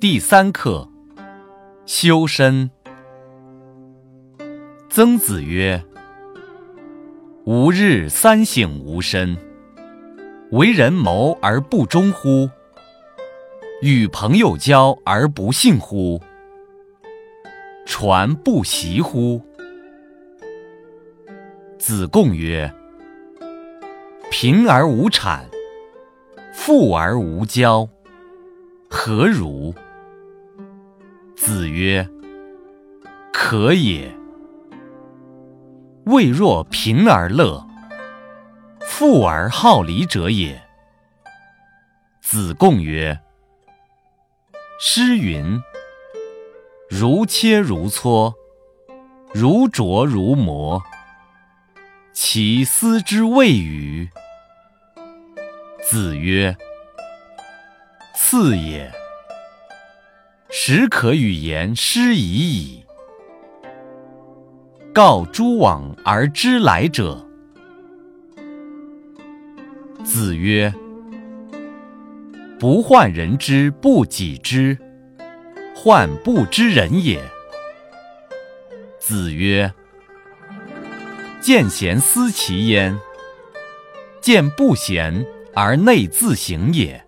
第三课，修身。曾子曰：“吾日三省吾身：为人谋而不忠乎？与朋友交而不信乎？传不习乎？”子贡曰：“贫而无谄，富而无骄，何如？”子曰：“可也。未若贫而乐，富而好礼者也。”子贡曰：“诗云：‘如切如磋，如琢如磨。’其斯之谓与？”子曰：“赐也。”始可与言诗已矣。告诸往而知来者。子曰：“不患人之不己知，患不知人也。”子曰：“见贤思齐焉，见不贤而内自省也。”